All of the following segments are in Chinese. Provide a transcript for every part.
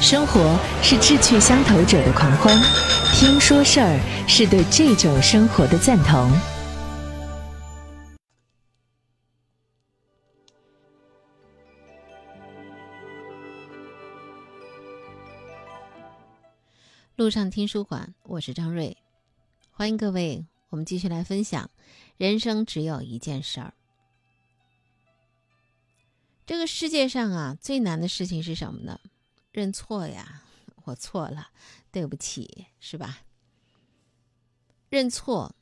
生活是志趣相投者的狂欢，听说事儿是对这种生活的赞同。路上听书馆，我是张瑞，欢迎各位，我们继续来分享。人生只有一件事儿，这个世界上啊，最难的事情是什么呢？认错呀，我错了，对不起，是吧？认错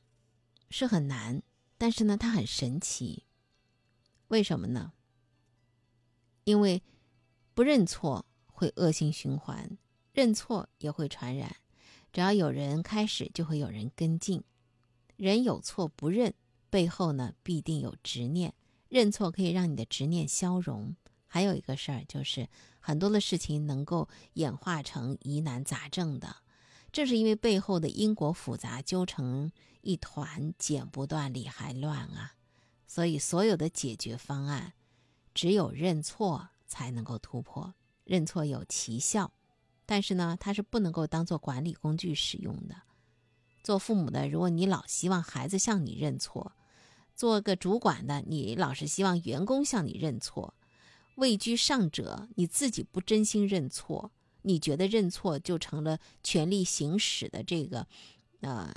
是很难，但是呢，它很神奇。为什么呢？因为不认错会恶性循环，认错也会传染。只要有人开始，就会有人跟进。人有错不认，背后呢必定有执念。认错可以让你的执念消融。还有一个事儿就是。很多的事情能够演化成疑难杂症的，正是因为背后的因果复杂，纠成一团，剪不断，理还乱啊！所以，所有的解决方案，只有认错才能够突破。认错有奇效，但是呢，它是不能够当做管理工具使用的。做父母的，如果你老希望孩子向你认错；做个主管的，你老是希望员工向你认错。位居上者，你自己不真心认错，你觉得认错就成了权力行使的这个，呃，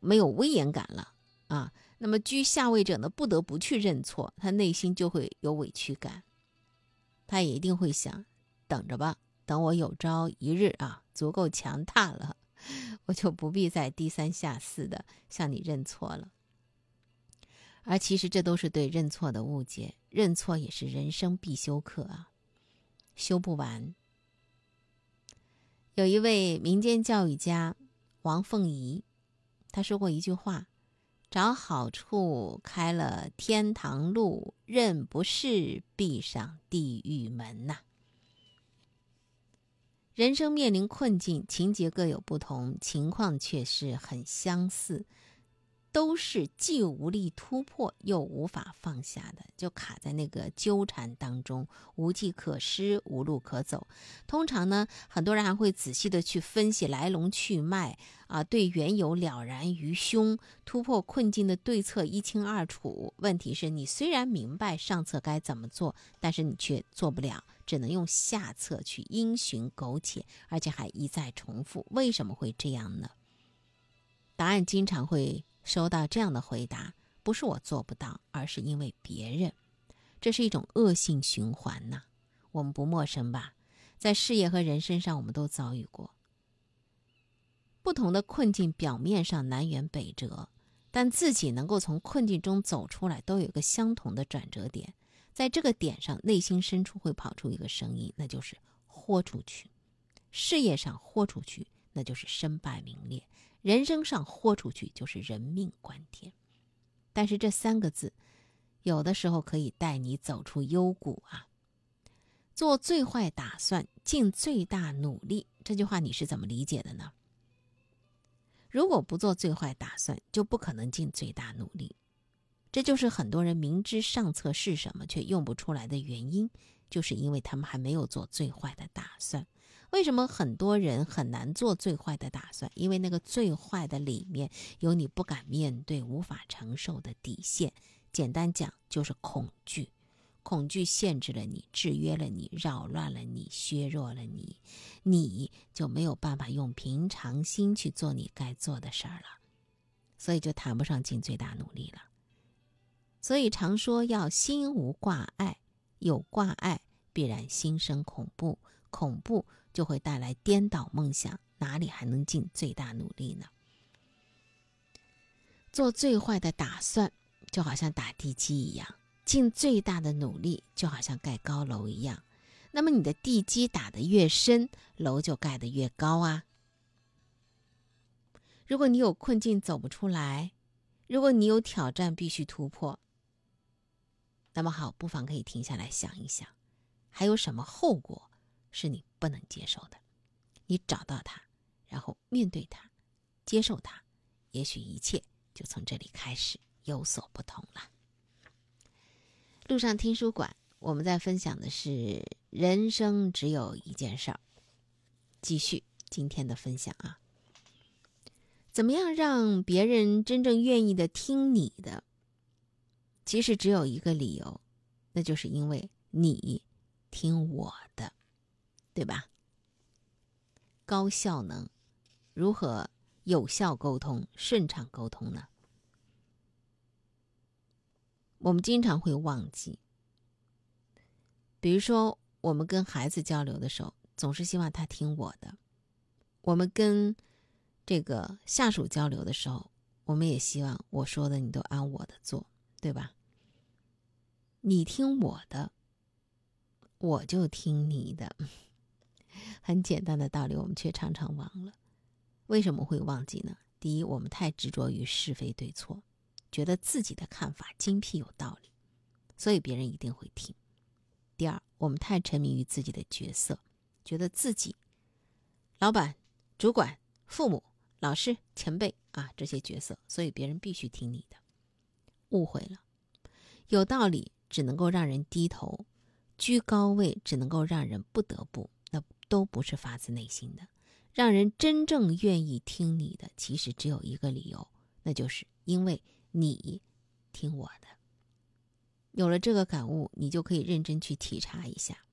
没有威严感了啊。那么居下位者呢，不得不去认错，他内心就会有委屈感，他也一定会想，等着吧，等我有朝一日啊，足够强大了，我就不必再低三下四的向你认错了。而其实这都是对认错的误解，认错也是人生必修课啊，修不完。有一位民间教育家王凤仪，他说过一句话：“找好处开了天堂路，认不是闭上地狱门呐。”人生面临困境，情节各有不同，情况却是很相似。都是既无力突破又无法放下的，就卡在那个纠缠当中，无计可施，无路可走。通常呢，很多人还会仔细的去分析来龙去脉啊，对缘由了然于胸，突破困境的对策一清二楚。问题是你虽然明白上策该怎么做，但是你却做不了，只能用下策去因循苟且，而且还一再重复。为什么会这样呢？答案经常会。收到这样的回答，不是我做不到，而是因为别人，这是一种恶性循环呐。我们不陌生吧？在事业和人身上，我们都遭遇过不同的困境。表面上南辕北辙，但自己能够从困境中走出来，都有一个相同的转折点。在这个点上，内心深处会跑出一个声音，那就是豁出去。事业上豁出去，那就是身败名裂。人生上豁出去就是人命关天，但是这三个字，有的时候可以带你走出幽谷啊。做最坏打算，尽最大努力，这句话你是怎么理解的呢？如果不做最坏打算，就不可能尽最大努力。这就是很多人明知上策是什么却用不出来的原因，就是因为他们还没有做最坏的打算。为什么很多人很难做最坏的打算？因为那个最坏的里面有你不敢面对、无法承受的底线。简单讲，就是恐惧。恐惧限制了你，制约了你，扰乱了你，削弱了你，你就没有办法用平常心去做你该做的事儿了。所以就谈不上尽最大努力了。所以常说要心无挂碍，有挂碍必然心生恐怖，恐怖。就会带来颠倒梦想，哪里还能尽最大努力呢？做最坏的打算，就好像打地基一样；尽最大的努力，就好像盖高楼一样。那么你的地基打得越深，楼就盖得越高啊。如果你有困境走不出来，如果你有挑战必须突破，那么好，不妨可以停下来想一想，还有什么后果？是你不能接受的，你找到它，然后面对它，接受它，也许一切就从这里开始有所不同了。路上听书馆，我们在分享的是人生只有一件事儿。继续今天的分享啊，怎么样让别人真正愿意的听你的？其实只有一个理由，那就是因为你听我的，对吧？高效能如何有效沟通、顺畅沟通呢？我们经常会忘记，比如说，我们跟孩子交流的时候，总是希望他听我的；我们跟这个下属交流的时候，我们也希望我说的你都按我的做，对吧？你听我的，我就听你的，很简单的道理，我们却常常忘了。为什么会忘记呢？第一，我们太执着于是非对错。觉得自己的看法精辟有道理，所以别人一定会听。第二，我们太沉迷于自己的角色，觉得自己老板、主管、父母、老师、前辈啊这些角色，所以别人必须听你的。误会了，有道理只能够让人低头，居高位只能够让人不得不，都不是发自内心的。让人真正愿意听你的，其实只有一个理由，那就是因为。你听我的，有了这个感悟，你就可以认真去体察一下。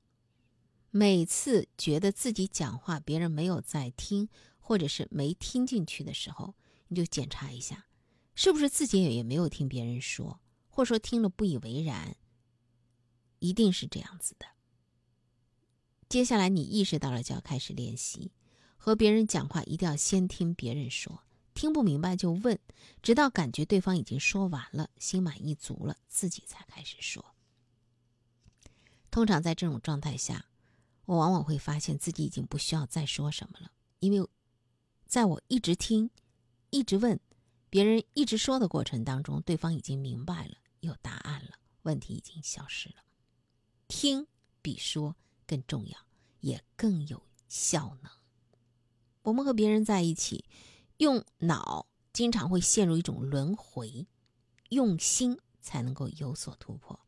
每次觉得自己讲话别人没有在听，或者是没听进去的时候，你就检查一下，是不是自己也也没有听别人说，或者说听了不以为然。一定是这样子的。接下来你意识到了，就要开始练习和别人讲话，一定要先听别人说。听不明白就问，直到感觉对方已经说完了，心满意足了，自己才开始说。通常在这种状态下，我往往会发现自己已经不需要再说什么了，因为在我一直听、一直问别人一直说的过程当中，对方已经明白了，有答案了，问题已经消失了。听比说更重要，也更有效能。我们和别人在一起。用脑经常会陷入一种轮回，用心才能够有所突破。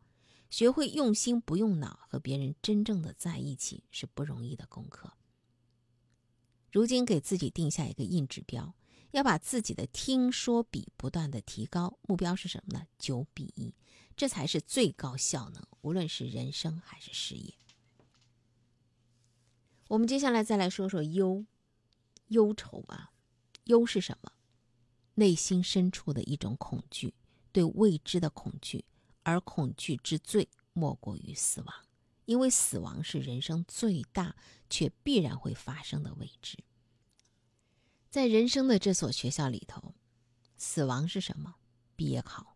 学会用心不用脑，和别人真正的在一起是不容易的功课。如今给自己定下一个硬指标，要把自己的听说比不断的提高。目标是什么呢？九比一，这才是最高效能，无论是人生还是事业。我们接下来再来说说忧，忧愁啊。忧是什么？内心深处的一种恐惧，对未知的恐惧，而恐惧之最莫过于死亡，因为死亡是人生最大却必然会发生的未知。在人生的这所学校里头，死亡是什么？毕业考。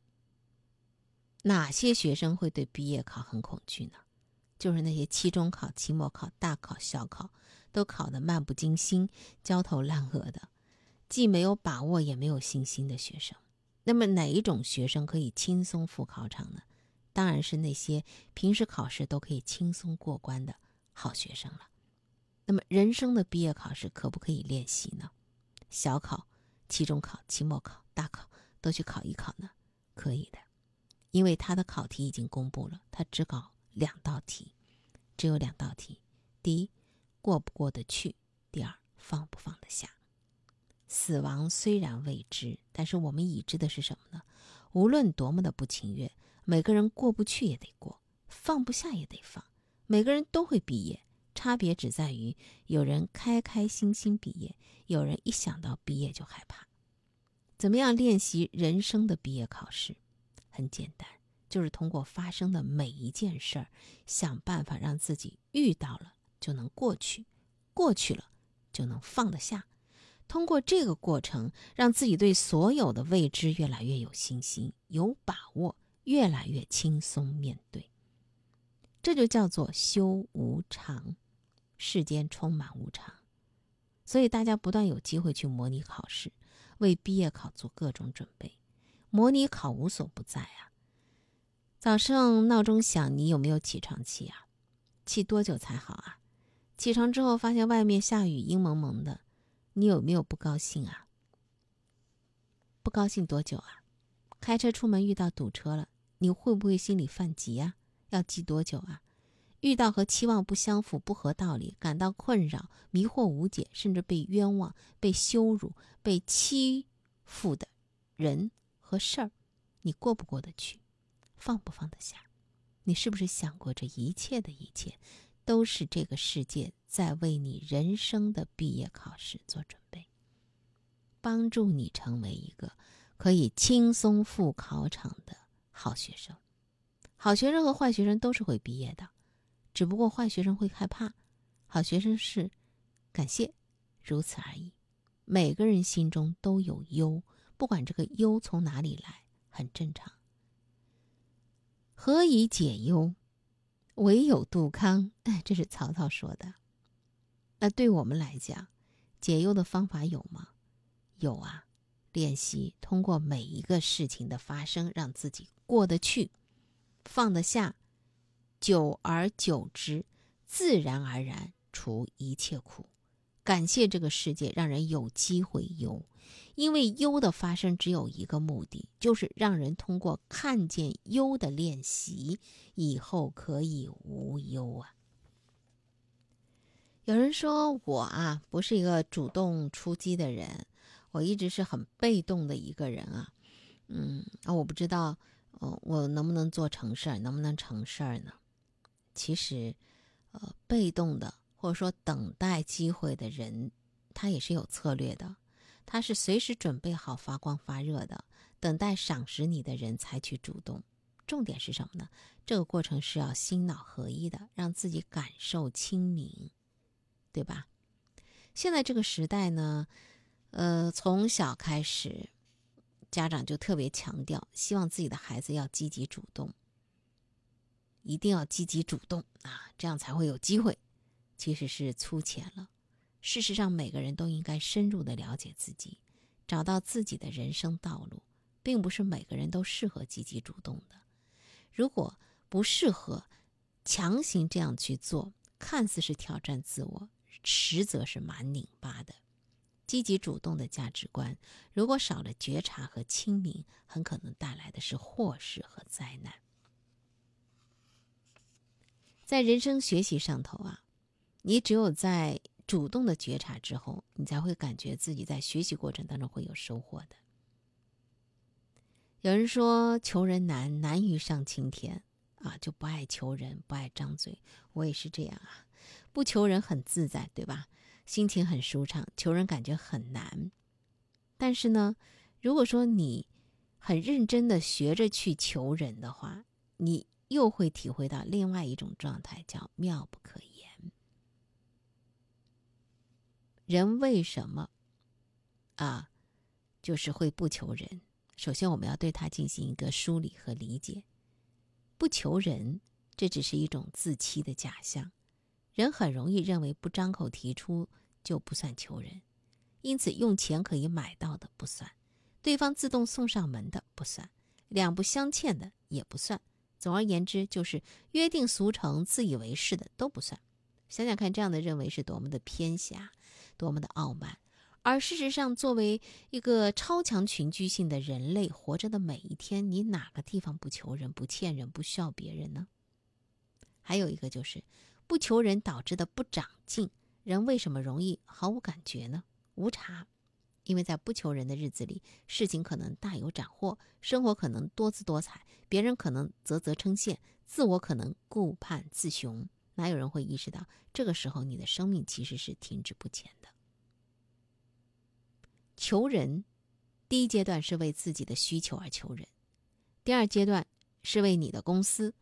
哪些学生会对毕业考很恐惧呢？就是那些期中考、期末考、大考、小考都考得漫不经心、焦头烂额的。既没有把握也没有信心的学生，那么哪一种学生可以轻松赴考场呢？当然是那些平时考试都可以轻松过关的好学生了。那么人生的毕业考试可不可以练习呢？小考、期中考、期末考、大考都去考一考呢？可以的，因为他的考题已经公布了，他只考两道题，只有两道题：第一，过不过得去；第二，放不放得下。死亡虽然未知，但是我们已知的是什么呢？无论多么的不情愿，每个人过不去也得过，放不下也得放。每个人都会毕业，差别只在于有人开开心心毕业，有人一想到毕业就害怕。怎么样练习人生的毕业考试？很简单，就是通过发生的每一件事儿，想办法让自己遇到了就能过去，过去了就能放得下。通过这个过程，让自己对所有的未知越来越有信心、有把握，越来越轻松面对。这就叫做修无常。世间充满无常，所以大家不断有机会去模拟考试，为毕业考做各种准备。模拟考无所不在啊！早上闹钟响，你有没有起床气啊？气多久才好啊？起床之后发现外面下雨，阴蒙蒙的。你有没有不高兴啊？不高兴多久啊？开车出门遇到堵车了，你会不会心里犯急啊？要急多久啊？遇到和期望不相符、不合道理，感到困扰、迷惑无解，甚至被冤枉、被羞辱、被欺负的人和事儿，你过不过得去？放不放得下？你是不是想过这一切的一切，都是这个世界在为你人生的毕业考试做准备，帮助你成为一个可以轻松赴考场的好学生？好学生和坏学生都是会毕业的。只不过坏学生会害怕，好学生是感谢，如此而已。每个人心中都有忧，不管这个忧从哪里来，很正常。何以解忧？唯有杜康。哎，这是曹操说的。那对我们来讲，解忧的方法有吗？有啊，练习通过每一个事情的发生，让自己过得去，放得下。久而久之，自然而然除一切苦。感谢这个世界，让人有机会忧，因为忧的发生只有一个目的，就是让人通过看见忧的练习，以后可以无忧啊。有人说我啊，不是一个主动出击的人，我一直是很被动的一个人啊。嗯，啊，我不知道，呃，我能不能做成事儿，能不能成事儿呢？其实，呃，被动的或者说等待机会的人，他也是有策略的。他是随时准备好发光发热的，等待赏识你的人采取主动。重点是什么呢？这个过程是要心脑合一的，让自己感受清明，对吧？现在这个时代呢，呃，从小开始，家长就特别强调，希望自己的孩子要积极主动。一定要积极主动啊，这样才会有机会。其实是粗浅了。事实上，每个人都应该深入的了解自己，找到自己的人生道路，并不是每个人都适合积极主动的。如果不适合，强行这样去做，看似是挑战自我，实则是蛮拧巴的。积极主动的价值观，如果少了觉察和清明，很可能带来的是祸事和灾难。在人生学习上头啊，你只有在主动的觉察之后，你才会感觉自己在学习过程当中会有收获的。有人说求人难，难于上青天啊，就不爱求人，不爱张嘴。我也是这样啊，不求人很自在，对吧？心情很舒畅，求人感觉很难。但是呢，如果说你很认真的学着去求人的话，你。又会体会到另外一种状态，叫妙不可言。人为什么啊，就是会不求人？首先，我们要对他进行一个梳理和理解。不求人，这只是一种自欺的假象。人很容易认为不张口提出就不算求人，因此用钱可以买到的不算，对方自动送上门的不算，两不相欠的也不算。总而言之，就是约定俗成、自以为是的都不算。想想看，这样的认为是多么的偏狭，多么的傲慢。而事实上，作为一个超强群居性的人类，活着的每一天，你哪个地方不求人、不欠人、不需要别人呢？还有一个就是不求人导致的不长进。人为什么容易毫无感觉呢？无察。因为在不求人的日子里，事情可能大有斩获，生活可能多姿多彩，别人可能啧啧称羡，自我可能顾盼自雄。哪有人会意识到，这个时候你的生命其实是停滞不前的？求人，第一阶段是为自己的需求而求人，第二阶段是为你的公司、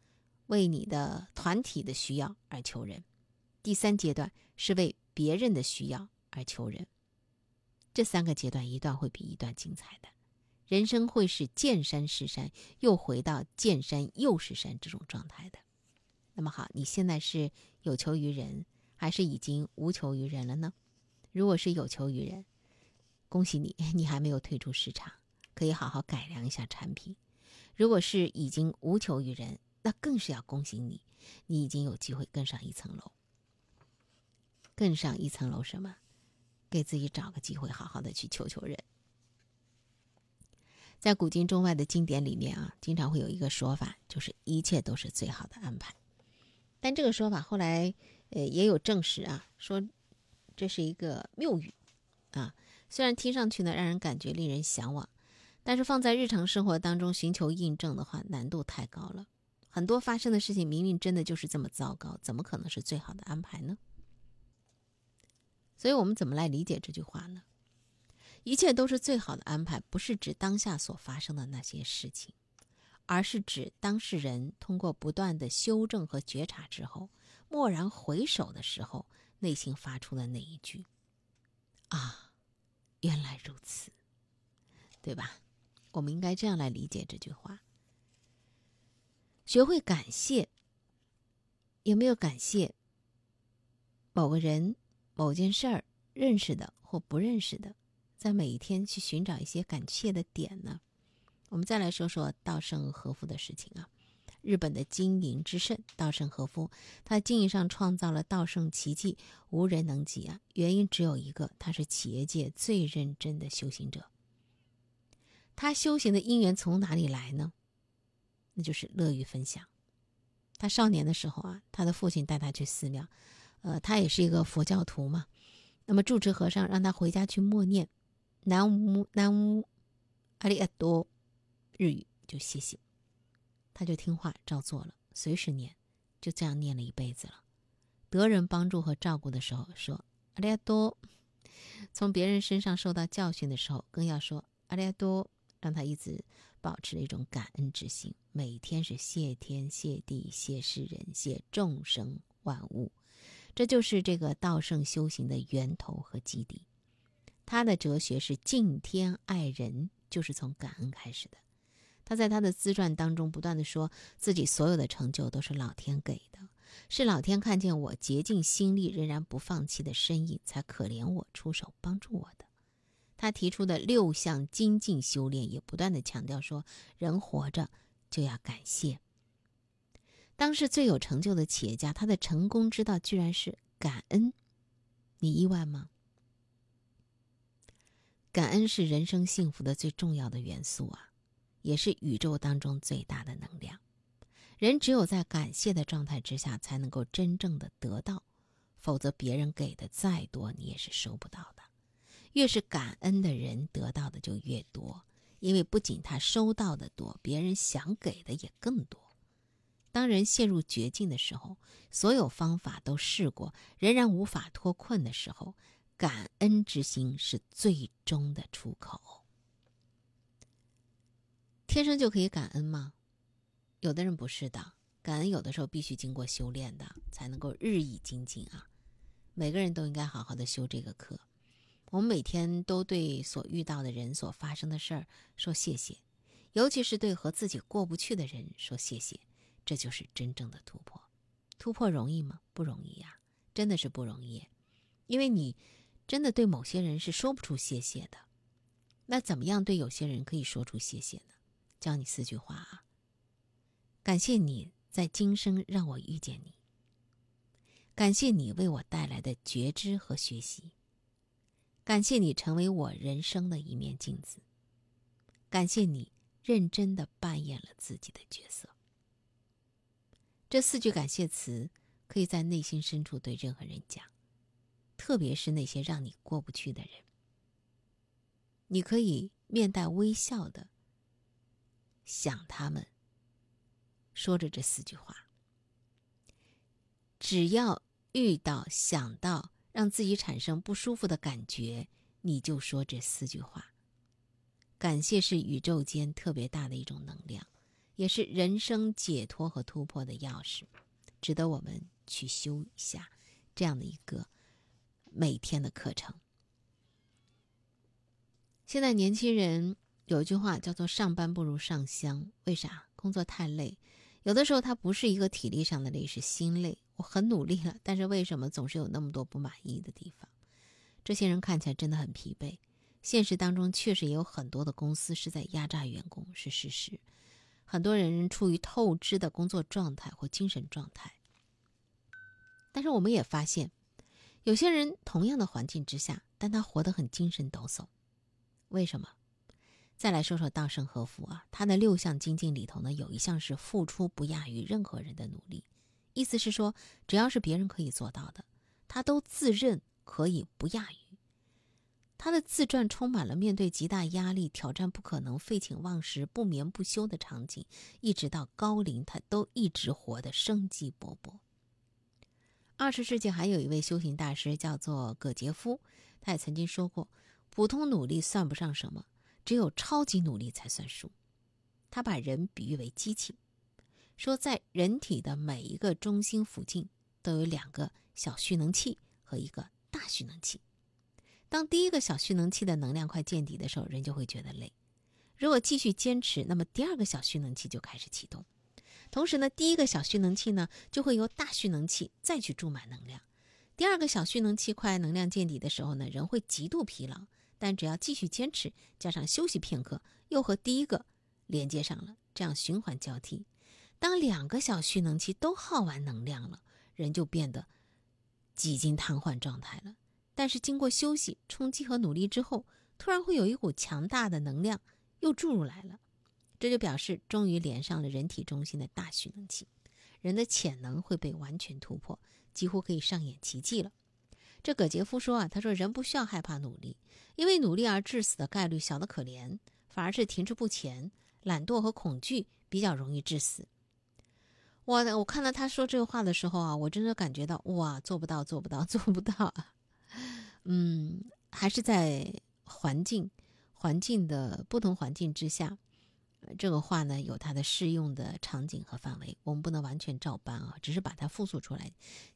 为你的团体的需要而求人，第三阶段是为别人的需要而求人。这三个阶段，一段会比一段精彩的，人生会是见山是山，又回到见山又是山这种状态的。那么好，你现在是有求于人，还是已经无求于人了呢？如果是有求于人，恭喜你，你还没有退出市场，可以好好改良一下产品；如果是已经无求于人，那更是要恭喜你，你已经有机会更上一层楼。更上一层楼什么？给自己找个机会，好好的去求求人。在古今中外的经典里面啊，经常会有一个说法，就是一切都是最好的安排。但这个说法后来呃也有证实啊，说这是一个谬语啊。虽然听上去呢让人感觉令人向往，但是放在日常生活当中寻求印证的话，难度太高了。很多发生的事情明明真的就是这么糟糕，怎么可能是最好的安排呢？所以我们怎么来理解这句话呢？一切都是最好的安排，不是指当下所发生的那些事情。而是指当事人通过不断的修正和觉察之后，蓦然回首的时候，内心发出的那一句：“啊，原来如此，对吧？”我们应该这样来理解这句话：学会感谢。有没有感谢某个人、某件事儿？认识的或不认识的，在每一天去寻找一些感谢的点呢？我们再来说说稻盛和夫的事情啊，日本的经营之圣稻盛和夫，他经营上创造了稻盛奇迹，无人能及啊。原因只有一个，他是企业界最认真的修行者。他修行的因缘从哪里来呢？那就是乐于分享。他少年的时候啊，他的父亲带他去寺庙，呃，他也是一个佛教徒嘛。那么住持和尚让他回家去默念“南无南无阿里阿多”。日语就谢谢，他就听话照做了，随时念，就这样念了一辈子了。得人帮助和照顾的时候说阿里亚多，从别人身上受到教训的时候更要说阿里亚多，让他一直保持一种感恩之心，每天是谢天谢地谢世人谢众生万物，这就是这个道圣修行的源头和基底。他的哲学是敬天爱人，就是从感恩开始的。他在他的自传当中不断的说自己所有的成就都是老天给的，是老天看见我竭尽心力仍然不放弃的身影，才可怜我出手帮助我的。他提出的六项精进修炼也不断的强调说，人活着就要感谢。当时最有成就的企业家，他的成功之道居然是感恩，你意外吗？感恩是人生幸福的最重要的元素啊。也是宇宙当中最大的能量。人只有在感谢的状态之下，才能够真正的得到，否则别人给的再多，你也是收不到的。越是感恩的人，得到的就越多，因为不仅他收到的多，别人想给的也更多。当人陷入绝境的时候，所有方法都试过，仍然无法脱困的时候，感恩之心是最终的出口。天生就可以感恩吗？有的人不是的，感恩有的时候必须经过修炼的，才能够日益精进啊。每个人都应该好好的修这个课。我们每天都对所遇到的人、所发生的事儿说谢谢，尤其是对和自己过不去的人说谢谢，这就是真正的突破。突破容易吗？不容易呀，真的是不容易。因为你真的对某些人是说不出谢谢的。那怎么样对有些人可以说出谢谢呢？教你四句话啊！感谢你在今生让我遇见你，感谢你为我带来的觉知和学习，感谢你成为我人生的一面镜子，感谢你认真的扮演了自己的角色。这四句感谢词可以在内心深处对任何人讲，特别是那些让你过不去的人，你可以面带微笑的。想他们，说着这四句话。只要遇到、想到让自己产生不舒服的感觉，你就说这四句话。感谢是宇宙间特别大的一种能量，也是人生解脱和突破的钥匙，值得我们去修一下这样的一个每天的课程。现在年轻人。有一句话叫做“上班不如上香”，为啥？工作太累，有的时候它不是一个体力上的累，是心累。我很努力了，但是为什么总是有那么多不满意的地方？这些人看起来真的很疲惫。现实当中确实也有很多的公司是在压榨员工，是事实。很多人处于透支的工作状态或精神状态。但是我们也发现，有些人同样的环境之下，但他活得很精神抖擞，为什么？再来说说稻盛和夫啊，他的六项精进里头呢，有一项是付出不亚于任何人的努力，意思是说，只要是别人可以做到的，他都自认可以不亚于。他的自传充满了面对极大压力、挑战不可能、废寝忘食、不眠不休的场景，一直到高龄，他都一直活得生机勃勃。二十世纪还有一位修行大师叫做葛杰夫，他也曾经说过：“普通努力算不上什么，只有超级努力才算数。”他把人比喻为机器，说在人体的每一个中心附近都有两个小蓄能器和一个大蓄能器。当第一个小蓄能器的能量快见底的时候，人就会觉得累。如果继续坚持，那么第二个小蓄能器就开始启动。同时呢，第一个小蓄能器呢就会由大蓄能器再去注满能量。第二个小蓄能器快能量见底的时候呢，人会极度疲劳，但只要继续坚持，加上休息片刻，又和第一个连接上了，这样循环交替。当两个小蓄能器都耗完能量了，人就变得几近瘫痪状态了。但是经过休息、冲击和努力之后，突然会有一股强大的能量又注入来了，这就表示终于连上了人体中心的大蓄能器，人的潜能会被完全突破，几乎可以上演奇迹了。这葛杰夫说啊，他说人不需要害怕努力，因为努力而致死的概率小得可怜，反而是停滞不前、懒惰和恐惧比较容易致死。我我看到他说这个话的时候啊，我真的感觉到哇，做不到，做不到，做不到啊。嗯，还是在环境环境的不同环境之下，这个话呢有它的适用的场景和范围，我们不能完全照搬啊，只是把它复述出来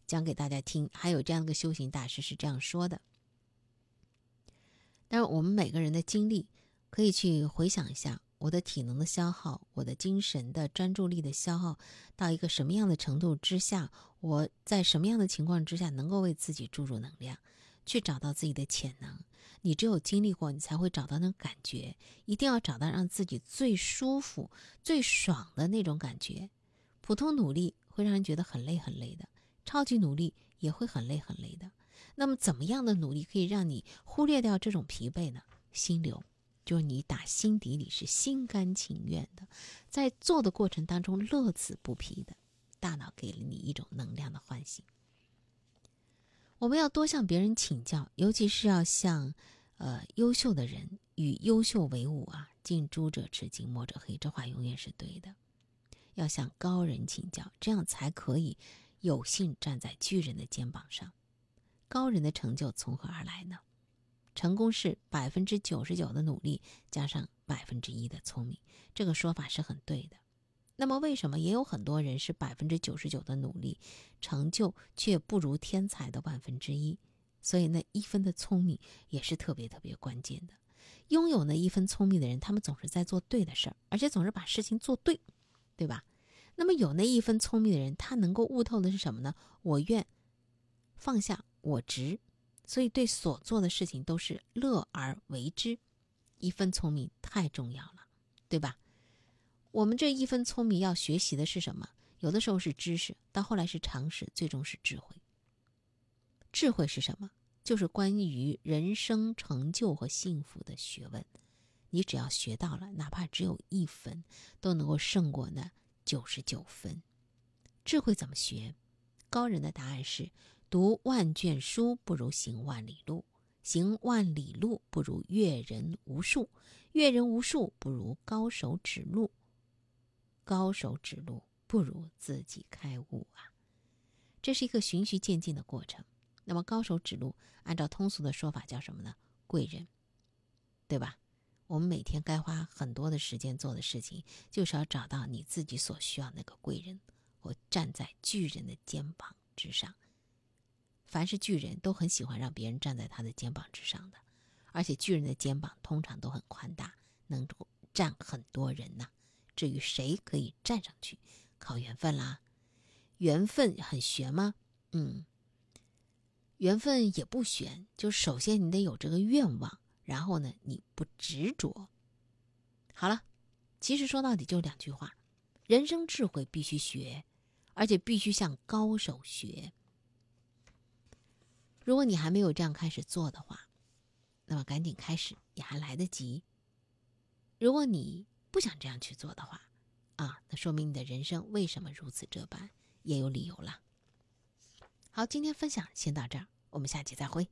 讲给大家听。还有这样的个修行大师是这样说的。但是我们每个人的经历可以去回想一下，我的体能的消耗，我的精神的专注力的消耗到一个什么样的程度之下，我在什么样的情况之下能够为自己注入能量。去找到自己的潜能，你只有经历过，你才会找到那种感觉。一定要找到让自己最舒服、最爽的那种感觉。普通努力会让人觉得很累很累的，超级努力也会很累很累的。那么，怎么样的努力可以让你忽略掉这种疲惫呢？心流，就是你打心底里是心甘情愿的，在做的过程当中乐此不疲的，大脑给了你一种能量的唤醒。我们要多向别人请教，尤其是要向，呃，优秀的人与优秀为伍啊！近朱者赤，近墨者黑，这话永远是对的。要向高人请教，这样才可以有幸站在巨人的肩膀上。高人的成就从何而来呢？成功是百分之九十九的努力加上百分之一的聪明，这个说法是很对的。那么，为什么也有很多人是百分之九十九的努力，成就却不如天才的万分之一？所以，那一分的聪明也是特别特别关键的。拥有那一分聪明的人，他们总是在做对的事儿，而且总是把事情做对，对吧？那么，有那一分聪明的人，他能够悟透的是什么呢？我愿放下我执，所以对所做的事情都是乐而为之。一分聪明太重要了，对吧？我们这一分聪明要学习的是什么？有的时候是知识，到后来是常识，最终是智慧。智慧是什么？就是关于人生成就和幸福的学问。你只要学到了，哪怕只有一分，都能够胜过那九十九分。智慧怎么学？高人的答案是：读万卷书不如行万里路，行万里路不如阅人无数，阅人无数不如高手指路。高手指路不如自己开悟啊，这是一个循序渐进的过程。那么高手指路，按照通俗的说法叫什么呢？贵人，对吧？我们每天该花很多的时间做的事情，就是要找到你自己所需要那个贵人，或站在巨人的肩膀之上。凡是巨人都很喜欢让别人站在他的肩膀之上的，而且巨人的肩膀通常都很宽大，能够站很多人呐。至于谁可以站上去，靠缘分啦。缘分很玄吗？嗯，缘分也不玄。就首先你得有这个愿望，然后呢，你不执着。好了，其实说到底就两句话：人生智慧必须学，而且必须向高手学。如果你还没有这样开始做的话，那么赶紧开始，也还来得及。如果你不想这样去做的话啊那说明你的人生为什么如此这般也有理由了。好今天分享先到这儿我们下期再会。